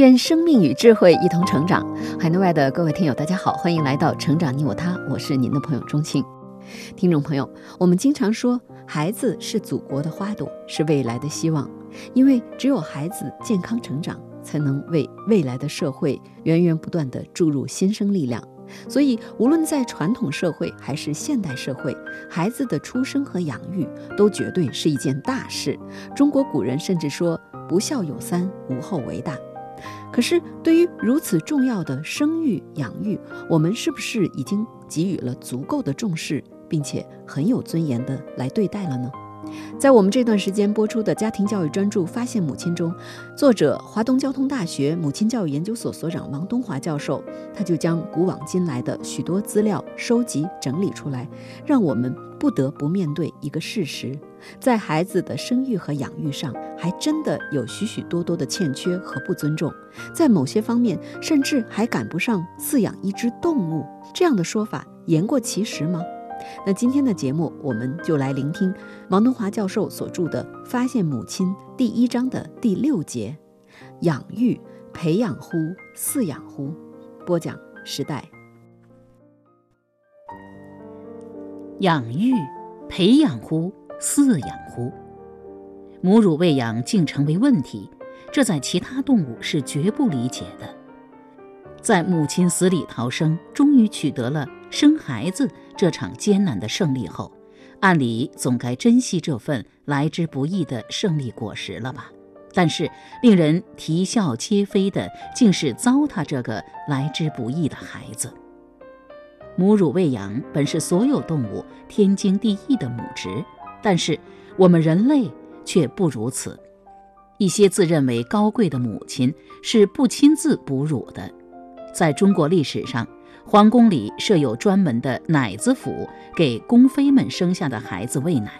愿生命与智慧一同成长。海内外的各位听友，大家好，欢迎来到《成长你我他》，我是您的朋友钟庆。听众朋友，我们经常说，孩子是祖国的花朵，是未来的希望，因为只有孩子健康成长，才能为未来的社会源源不断地注入新生力量。所以，无论在传统社会还是现代社会，孩子的出生和养育都绝对是一件大事。中国古人甚至说：“不孝有三，无后为大。”可是，对于如此重要的生育养育，我们是不是已经给予了足够的重视，并且很有尊严的来对待了呢？在我们这段时间播出的家庭教育专注《发现母亲》中，作者华东交通大学母亲教育研究所所长王东华教授，他就将古往今来的许多资料收集整理出来，让我们不得不面对一个事实：在孩子的生育和养育上，还真的有许许多多的欠缺和不尊重，在某些方面甚至还赶不上饲养一只动物。这样的说法言过其实吗？那今天的节目，我们就来聆听王东华教授所著的《发现母亲》第一章的第六节：养育、培养乎？饲养乎？播讲时代。养育、培养乎？饲养乎？母乳喂养竟成为问题，这在其他动物是绝不理解的。在母亲死里逃生，终于取得了生孩子。这场艰难的胜利后，按理总该珍惜这份来之不易的胜利果实了吧？但是令人啼笑皆非的，竟是糟蹋这个来之不易的孩子。母乳喂养本是所有动物天经地义的母职，但是我们人类却不如此。一些自认为高贵的母亲是不亲自哺乳的，在中国历史上。皇宫里设有专门的奶子府，给宫妃们生下的孩子喂奶。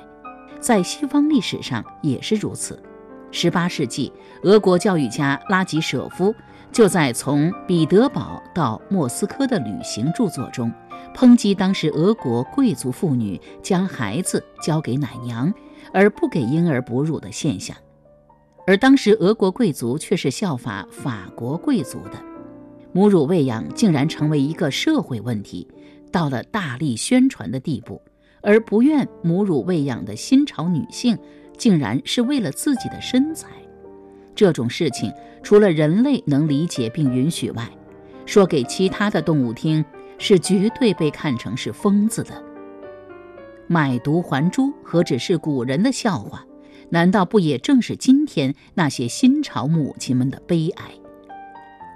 在西方历史上也是如此。十八世纪，俄国教育家拉吉舍夫就在《从彼得堡到莫斯科的旅行》著作中，抨击当时俄国贵族妇女将孩子交给奶娘，而不给婴儿哺乳的现象。而当时俄国贵族却是效法法国贵族的。母乳喂养竟然成为一个社会问题，到了大力宣传的地步，而不愿母乳喂养的新潮女性，竟然是为了自己的身材。这种事情，除了人类能理解并允许外，说给其他的动物听，是绝对被看成是疯子的。买椟还珠，何止是古人的笑话？难道不也正是今天那些新潮母亲们的悲哀？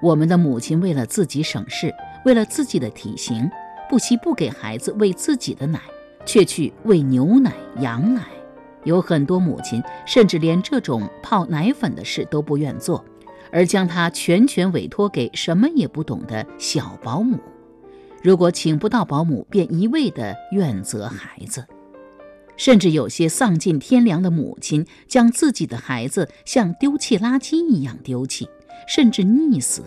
我们的母亲为了自己省事，为了自己的体型，不惜不给孩子喂自己的奶，却去喂牛奶、羊奶。有很多母亲甚至连这种泡奶粉的事都不愿做，而将它全权委托给什么也不懂的小保姆。如果请不到保姆，便一味地怨责孩子。甚至有些丧尽天良的母亲，将自己的孩子像丢弃垃圾一样丢弃。甚至溺死，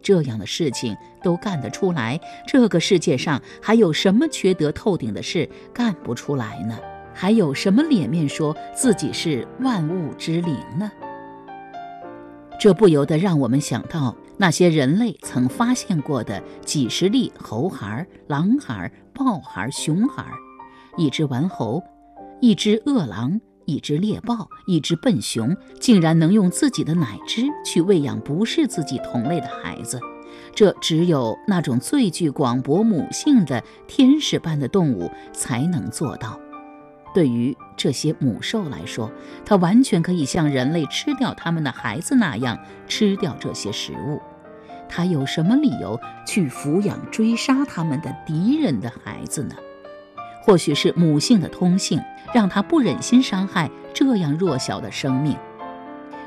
这样的事情都干得出来？这个世界上还有什么缺德透顶的事干不出来呢？还有什么脸面说自己是万物之灵呢？这不由得让我们想到那些人类曾发现过的几十粒猴孩、狼孩、豹孩、熊孩，一只顽猴，一只饿狼。一只猎豹，一只笨熊，竟然能用自己的奶汁去喂养不是自己同类的孩子，这只有那种最具广博母性的天使般的动物才能做到。对于这些母兽来说，它完全可以像人类吃掉他们的孩子那样吃掉这些食物。他有什么理由去抚养追杀他们的敌人的孩子呢？或许是母性的通性。让他不忍心伤害这样弱小的生命，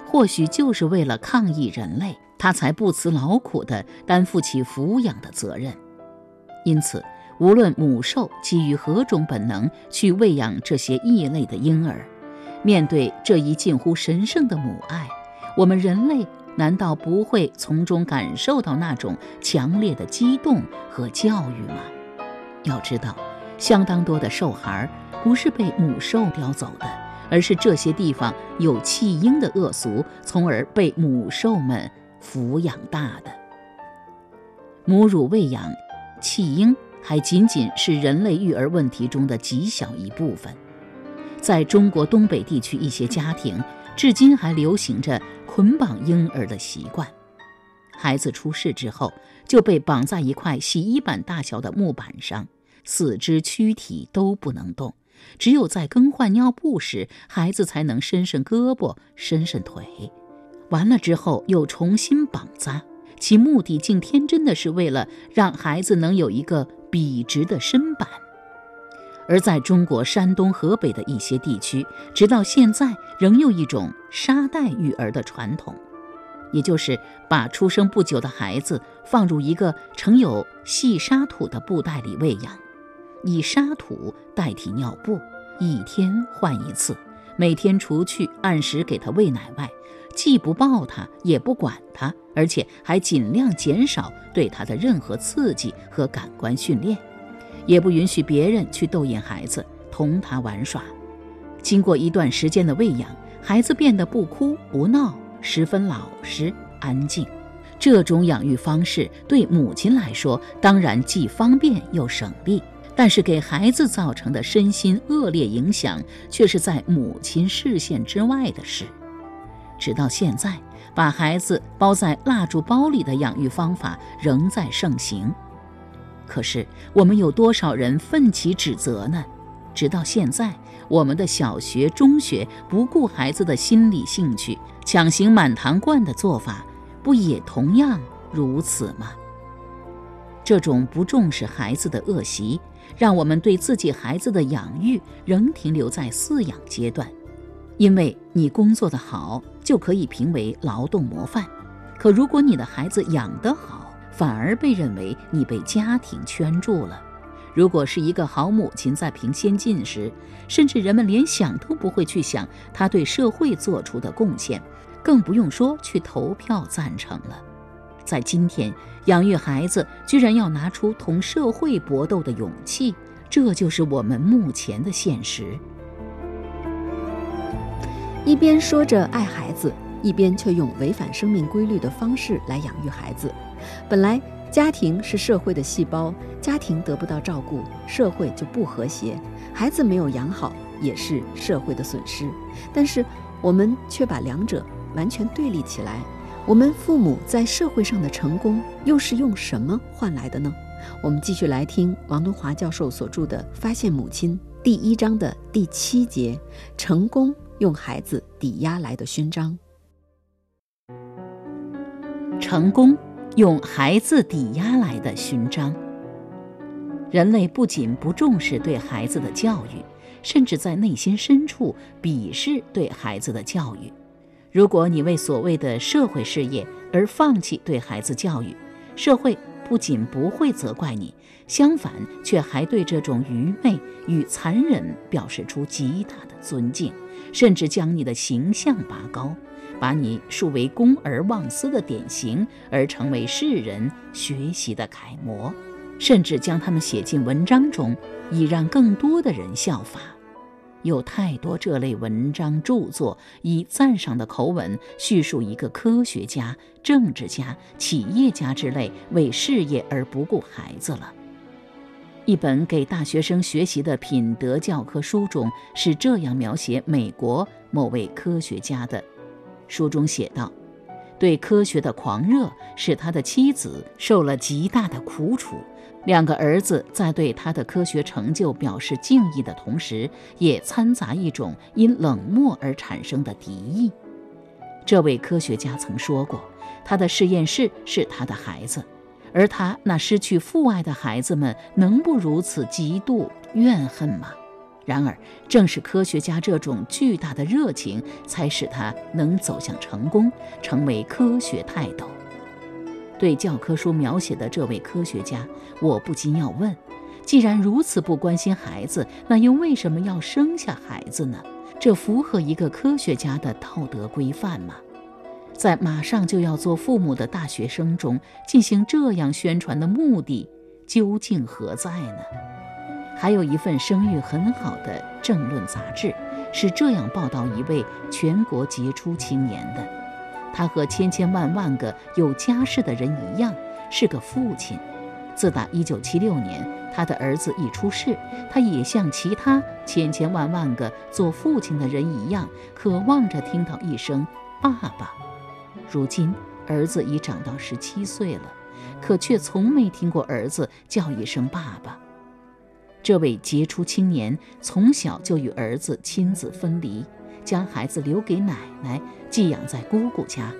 或许就是为了抗议人类，他才不辞劳苦地担负起抚养的责任。因此，无论母兽基于何种本能去喂养这些异类的婴儿，面对这一近乎神圣的母爱，我们人类难道不会从中感受到那种强烈的激动和教育吗？要知道，相当多的兽孩不是被母兽叼走的，而是这些地方有弃婴的恶俗，从而被母兽们抚养大的。母乳喂养、弃婴还仅仅是人类育儿问题中的极小一部分。在中国东北地区一些家庭，至今还流行着捆绑婴儿的习惯。孩子出世之后，就被绑在一块洗衣板大小的木板上。四肢躯体都不能动，只有在更换尿布时，孩子才能伸伸胳膊、伸伸腿。完了之后又重新绑扎，其目的竟天真的是为了让孩子能有一个笔直的身板。而在中国山东、河北的一些地区，直到现在仍有一种沙袋育儿的传统，也就是把出生不久的孩子放入一个盛有细沙土的布袋里喂养。以沙土代替尿布，一天换一次。每天除去按时给他喂奶外，既不抱他，也不管他，而且还尽量减少对他的任何刺激和感官训练，也不允许别人去逗引孩子，同他玩耍。经过一段时间的喂养，孩子变得不哭不闹，十分老实安静。这种养育方式对母亲来说，当然既方便又省力。但是给孩子造成的身心恶劣影响，却是在母亲视线之外的事。直到现在，把孩子包在蜡烛包里的养育方法仍在盛行。可是，我们有多少人奋起指责呢？直到现在，我们的小学、中学不顾孩子的心理兴趣，强行满堂灌的做法，不也同样如此吗？这种不重视孩子的恶习。让我们对自己孩子的养育仍停留在饲养阶段，因为你工作的好就可以评为劳动模范，可如果你的孩子养得好，反而被认为你被家庭圈住了。如果是一个好母亲在评先进时，甚至人们连想都不会去想她对社会做出的贡献，更不用说去投票赞成了。在今天，养育孩子居然要拿出同社会搏斗的勇气，这就是我们目前的现实。一边说着爱孩子，一边却用违反生命规律的方式来养育孩子。本来家庭是社会的细胞，家庭得不到照顾，社会就不和谐；孩子没有养好，也是社会的损失。但是我们却把两者完全对立起来。我们父母在社会上的成功，又是用什么换来的呢？我们继续来听王东华教授所著的《发现母亲》第一章的第七节：成功用孩子抵押来的勋章。成功用孩子抵押来的勋章。人类不仅不重视对孩子的教育，甚至在内心深处鄙视对孩子的教育。如果你为所谓的社会事业而放弃对孩子教育，社会不仅不会责怪你，相反，却还对这种愚昧与残忍表示出极大的尊敬，甚至将你的形象拔高，把你树为公而忘私的典型，而成为世人学习的楷模，甚至将他们写进文章中，以让更多的人效法。有太多这类文章著作，以赞赏的口吻叙述一个科学家、政治家、企业家之类为事业而不顾孩子了。一本给大学生学习的品德教科书中是这样描写美国某位科学家的：书中写道，对科学的狂热使他的妻子受了极大的苦楚。两个儿子在对他的科学成就表示敬意的同时，也掺杂一种因冷漠而产生的敌意。这位科学家曾说过，他的实验室是他的孩子，而他那失去父爱的孩子们能不如此嫉妒怨恨吗？然而，正是科学家这种巨大的热情，才使他能走向成功，成为科学泰斗。对教科书描写的这位科学家，我不禁要问：既然如此不关心孩子，那又为什么要生下孩子呢？这符合一个科学家的道德规范吗？在马上就要做父母的大学生中进行这样宣传的目的究竟何在呢？还有一份声誉很好的政论杂志是这样报道一位全国杰出青年的：他和千千万万个有家室的人一样，是个父亲。自打1976年他的儿子一出世，他也像其他千千万万个做父亲的人一样，渴望着听到一声“爸爸”。如今儿子已长到十七岁了，可却从没听过儿子叫一声“爸爸”。这位杰出青年从小就与儿子亲子分离，将孩子留给奶奶寄养在姑姑家，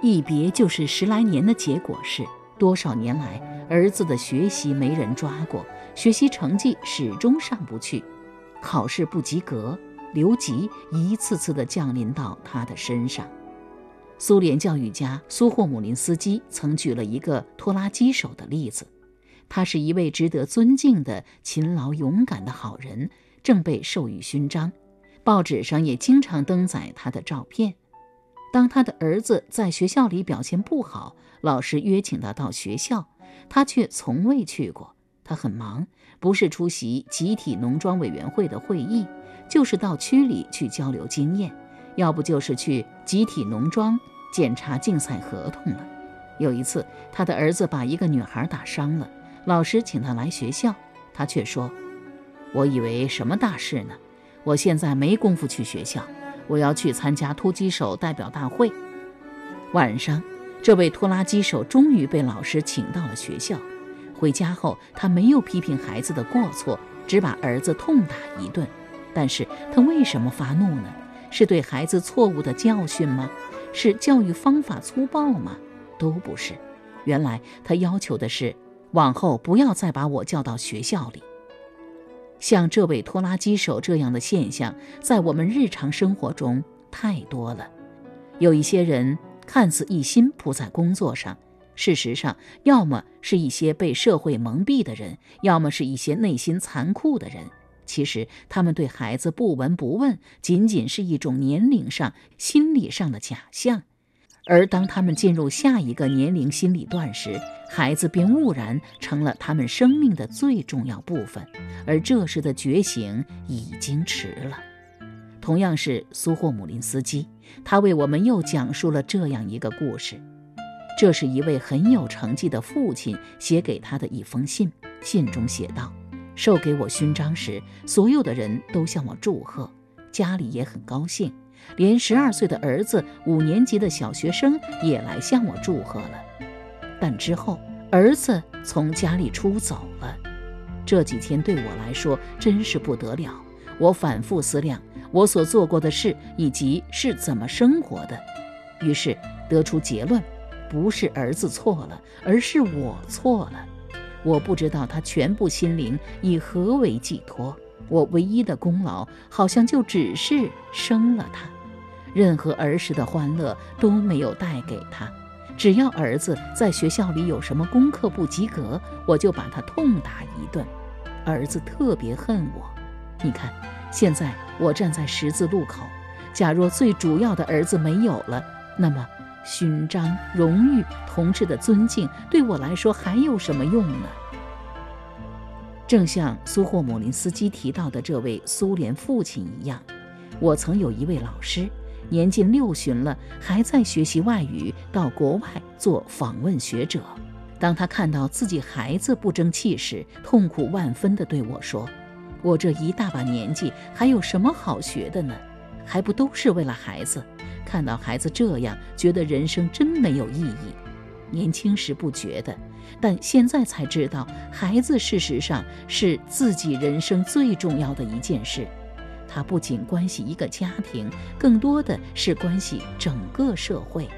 一别就是十来年的结果是，多少年来儿子的学习没人抓过，学习成绩始终上不去，考试不及格，留级一次次的降临到他的身上。苏联教育家苏霍姆林斯基曾举了一个拖拉机手的例子，他是一位值得尊敬的勤劳勇敢的好人，正被授予勋章，报纸上也经常登载他的照片。当他的儿子在学校里表现不好，老师约请他到学校，他却从未去过。他很忙，不是出席集体农庄委员会的会议，就是到区里去交流经验，要不就是去集体农庄。检查竞赛合同了。有一次，他的儿子把一个女孩打伤了，老师请他来学校，他却说：“我以为什么大事呢？我现在没工夫去学校，我要去参加突击手代表大会。”晚上，这位拖拉机手终于被老师请到了学校。回家后，他没有批评孩子的过错，只把儿子痛打一顿。但是他为什么发怒呢？是对孩子错误的教训吗？是教育方法粗暴吗？都不是。原来他要求的是，往后不要再把我叫到学校里。像这位拖拉机手这样的现象，在我们日常生活中太多了。有一些人看似一心扑在工作上，事实上，要么是一些被社会蒙蔽的人，要么是一些内心残酷的人。其实他们对孩子不闻不问，仅仅是一种年龄上、心理上的假象。而当他们进入下一个年龄心理段时，孩子便兀然成了他们生命的最重要部分。而这时的觉醒已经迟了。同样是苏霍姆林斯基，他为我们又讲述了这样一个故事：这是一位很有成绩的父亲写给他的一封信，信中写道。授给我勋章时，所有的人都向我祝贺，家里也很高兴，连十二岁的儿子、五年级的小学生也来向我祝贺了。但之后，儿子从家里出走了。这几天对我来说真是不得了。我反复思量我所做过的事以及是怎么生活的，于是得出结论：不是儿子错了，而是我错了。我不知道他全部心灵以何为寄托，我唯一的功劳好像就只是生了他，任何儿时的欢乐都没有带给他。只要儿子在学校里有什么功课不及格，我就把他痛打一顿。儿子特别恨我。你看，现在我站在十字路口，假若最主要的儿子没有了，那么……勋章、荣誉、同志的尊敬，对我来说还有什么用呢？正像苏霍姆林斯基提到的这位苏联父亲一样，我曾有一位老师，年近六旬了，还在学习外语，到国外做访问学者。当他看到自己孩子不争气时，痛苦万分地对我说：“我这一大把年纪，还有什么好学的呢？还不都是为了孩子？”看到孩子这样，觉得人生真没有意义。年轻时不觉得，但现在才知道，孩子事实上是自己人生最重要的一件事。它不仅关系一个家庭，更多的是关系整个社会。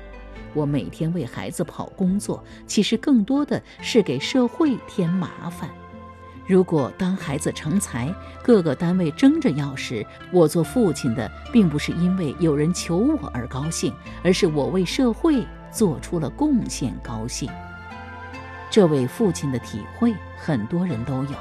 我每天为孩子跑工作，其实更多的是给社会添麻烦。如果当孩子成才，各个单位争着要时，我做父亲的并不是因为有人求我而高兴，而是我为社会做出了贡献高兴。这位父亲的体会，很多人都有。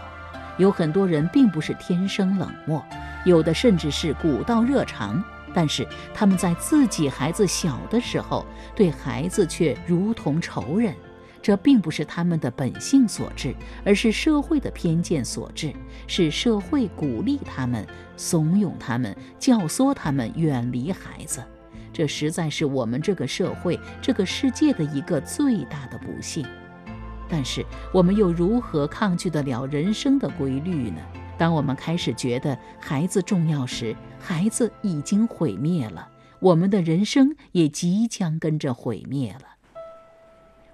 有很多人并不是天生冷漠，有的甚至是古道热肠。但是他们在自己孩子小的时候，对孩子却如同仇人。这并不是他们的本性所致，而是社会的偏见所致，是社会鼓励他们、怂恿他们、教唆他们远离孩子。这实在是我们这个社会、这个世界的一个最大的不幸。但是，我们又如何抗拒得了人生的规律呢？当我们开始觉得孩子重要时，孩子已经毁灭了，我们的人生也即将跟着毁灭了。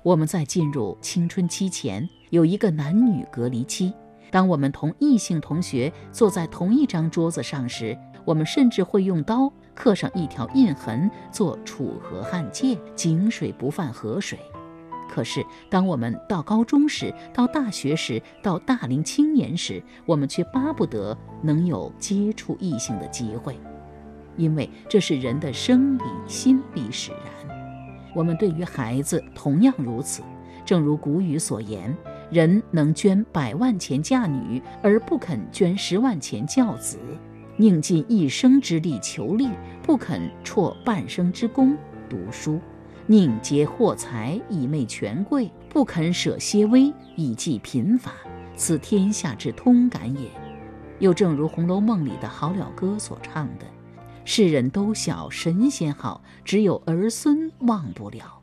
我们在进入青春期前有一个男女隔离期。当我们同异性同学坐在同一张桌子上时，我们甚至会用刀刻上一条印痕，做楚河汉界，井水不犯河水。可是，当我们到高中时，到大学时，到大龄青年时，我们却巴不得能有接触异性的机会，因为这是人的生理、心理使然。我们对于孩子同样如此，正如古语所言：“人能捐百万钱嫁女，而不肯捐十万钱教子；宁尽一生之力求利，不肯辍半生之功读书；宁结货财以媚权贵，不肯舍些微以济贫乏。此天下之通感也。”又正如《红楼梦》里的好了歌所唱的。世人都晓神仙好，只有儿孙忘不了。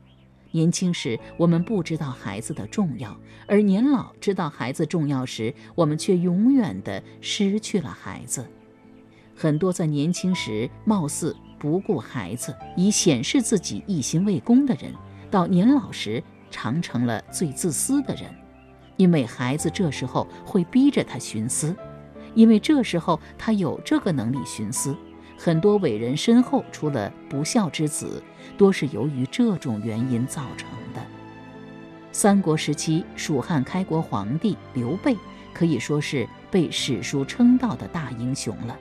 年轻时我们不知道孩子的重要，而年老知道孩子重要时，我们却永远的失去了孩子。很多在年轻时貌似不顾孩子，以显示自己一心为公的人，到年老时常成了最自私的人，因为孩子这时候会逼着他徇私，因为这时候他有这个能力徇私。很多伟人身后出了不孝之子，多是由于这种原因造成的。三国时期，蜀汉开国皇帝刘备可以说是被史书称道的大英雄了。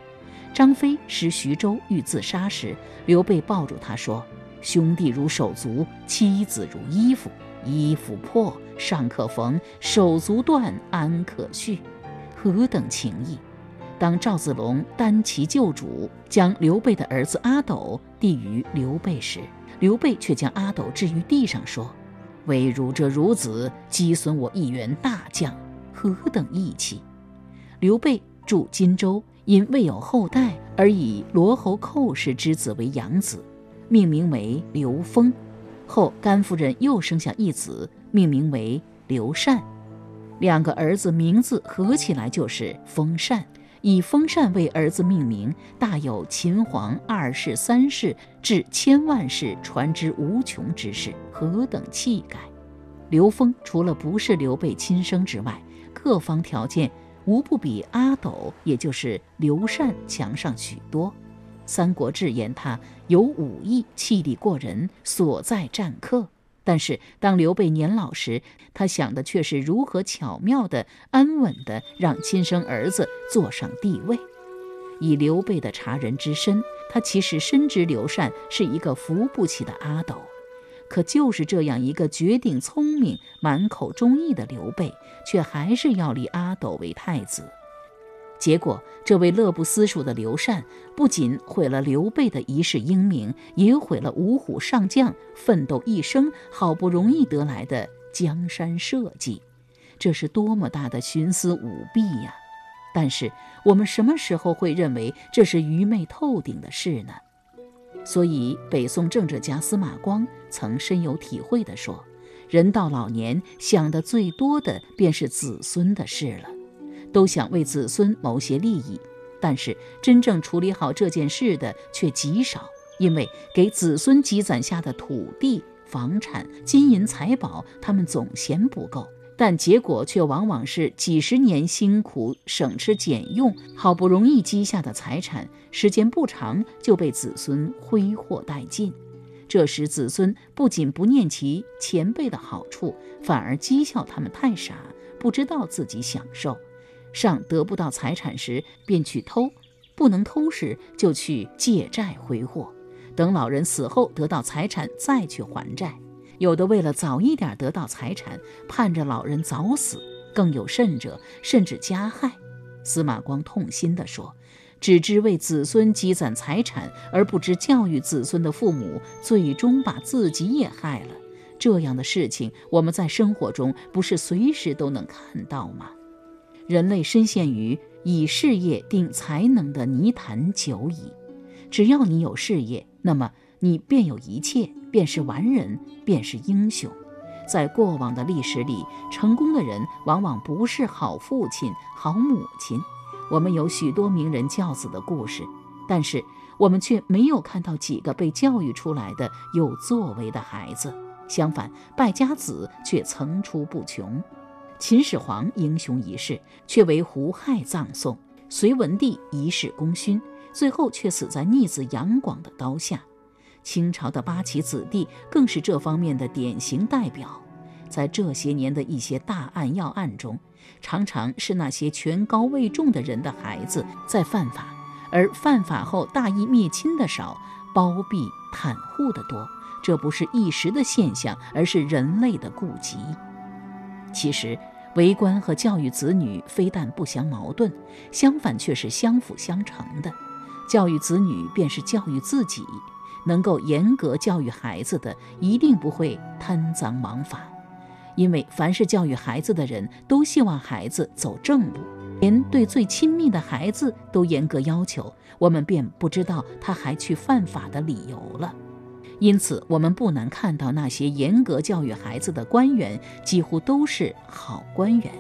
张飞失徐州欲自杀时，刘备抱住他说：“兄弟如手足，妻子如衣服，衣服破尚可缝，手足断安可续？何等情谊！”当赵子龙单骑救主，将刘备的儿子阿斗递于刘备时，刘备却将阿斗置于地上，说：“唯汝这孺子，击损我一员大将，何等义气！”刘备驻荆州，因未有后代，而以罗侯寇氏之子为养子，命名为刘封。后甘夫人又生下一子，命名为刘禅。两个儿子名字合起来就是封禅。以封禅为儿子命名，大有秦皇二世、三世至千万世传之无穷之势，何等气概！刘封除了不是刘备亲生之外，各方条件无不比阿斗，也就是刘禅强上许多。《三国志》言他有武艺，气力过人，所在战客。但是，当刘备年老时，他想的却是如何巧妙的、安稳的让亲生儿子坐上帝位。以刘备的察人之身，他其实深知刘禅是一个扶不起的阿斗。可就是这样一个绝顶聪明、满口忠义的刘备，却还是要立阿斗为太子。结果，这位乐不思蜀的刘禅不仅毁了刘备的一世英名，也毁了五虎上将奋斗一生好不容易得来的江山社稷。这是多么大的徇私舞弊呀！但是，我们什么时候会认为这是愚昧透顶的事呢？所以，北宋政治家司马光曾深有体会地说：“人到老年，想的最多的便是子孙的事了。”都想为子孙谋些利益，但是真正处理好这件事的却极少，因为给子孙积攒下的土地、房产、金银财宝，他们总嫌不够，但结果却往往是几十年辛苦省吃俭用，好不容易积下的财产，时间不长就被子孙挥霍殆尽。这时，子孙不仅不念其前辈的好处，反而讥笑他们太傻，不知道自己享受。上得不到财产时，便去偷；不能偷时，就去借债挥霍。等老人死后得到财产，再去还债。有的为了早一点得到财产，盼着老人早死；更有甚者，甚至加害。司马光痛心地说：“只知为子孙积攒财产，而不知教育子孙的父母，最终把自己也害了。这样的事情，我们在生活中不是随时都能看到吗？人类深陷于以事业定才能的泥潭久矣。只要你有事业，那么你便有一切。”便是完人，便是英雄。在过往的历史里，成功的人往往不是好父亲、好母亲。我们有许多名人教子的故事，但是我们却没有看到几个被教育出来的有作为的孩子。相反，败家子却层出不穷。秦始皇英雄一世，却为胡亥葬送；隋文帝一世功勋，最后却死在逆子杨广的刀下。清朝的八旗子弟更是这方面的典型代表。在这些年的一些大案要案中，常常是那些权高位重的人的孩子在犯法，而犯法后大义灭亲的少，包庇袒护的多。这不是一时的现象，而是人类的痼疾。其实，为官和教育子女非但不相矛盾，相反却是相辅相成的。教育子女便是教育自己。能够严格教育孩子的，一定不会贪赃枉法，因为凡是教育孩子的人都希望孩子走正路，连对最亲密的孩子都严格要求，我们便不知道他还去犯法的理由了。因此，我们不难看到那些严格教育孩子的官员，几乎都是好官员。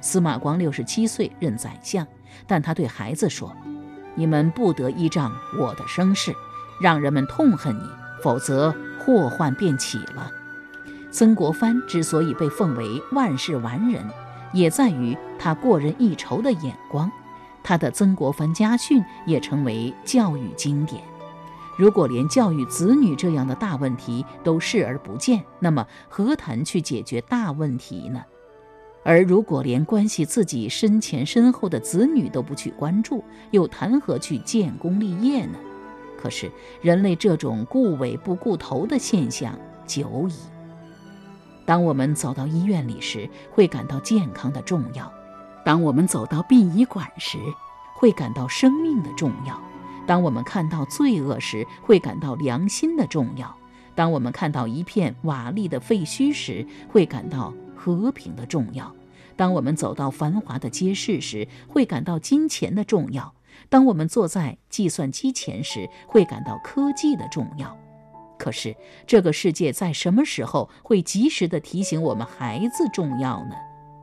司马光六十七岁任宰相，但他对孩子说：“你们不得依仗我的声势。”让人们痛恨你，否则祸患便起了。曾国藩之所以被奉为万世完人，也在于他过人一筹的眼光。他的《曾国藩家训》也成为教育经典。如果连教育子女这样的大问题都视而不见，那么何谈去解决大问题呢？而如果连关系自己身前身后的子女都不去关注，又谈何去建功立业呢？可是，人类这种顾尾不顾头的现象久矣。当我们走到医院里时，会感到健康的重要；当我们走到殡仪馆时，会感到生命的重要；当我们看到罪恶时，会感到良心的重要；当我们看到一片瓦砾的废墟时，会感到和平的重要；当我们走到繁华的街市时，会感到金钱的重要。当我们坐在计算机前时，会感到科技的重要。可是，这个世界在什么时候会及时的提醒我们孩子重要呢？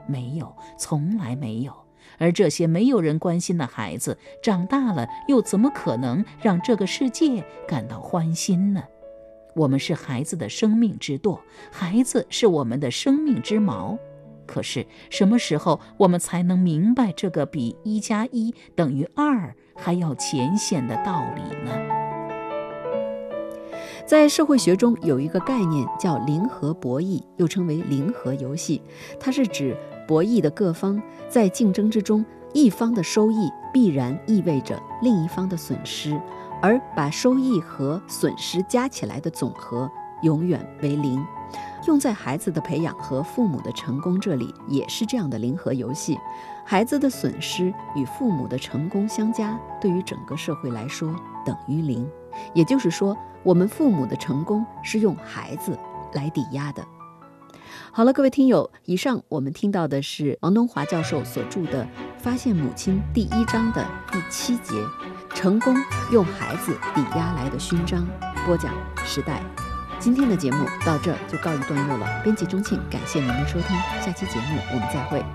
没有，从来没有。而这些没有人关心的孩子，长大了又怎么可能让这个世界感到欢心呢？我们是孩子的生命之舵，孩子是我们的生命之锚。可是什么时候我们才能明白这个比一加一等于二还要浅显的道理呢？在社会学中有一个概念叫零和博弈，又称为零和游戏。它是指博弈的各方在竞争之中，一方的收益必然意味着另一方的损失，而把收益和损失加起来的总和永远为零。用在孩子的培养和父母的成功这里也是这样的零和游戏，孩子的损失与父母的成功相加，对于整个社会来说等于零。也就是说，我们父母的成功是用孩子来抵押的。好了，各位听友，以上我们听到的是王东华教授所著的《发现母亲》第一章的第七节：成功用孩子抵押来的勋章。播讲时代。今天的节目到这就告一段落了。编辑钟庆，感谢您的收听，下期节目我们再会。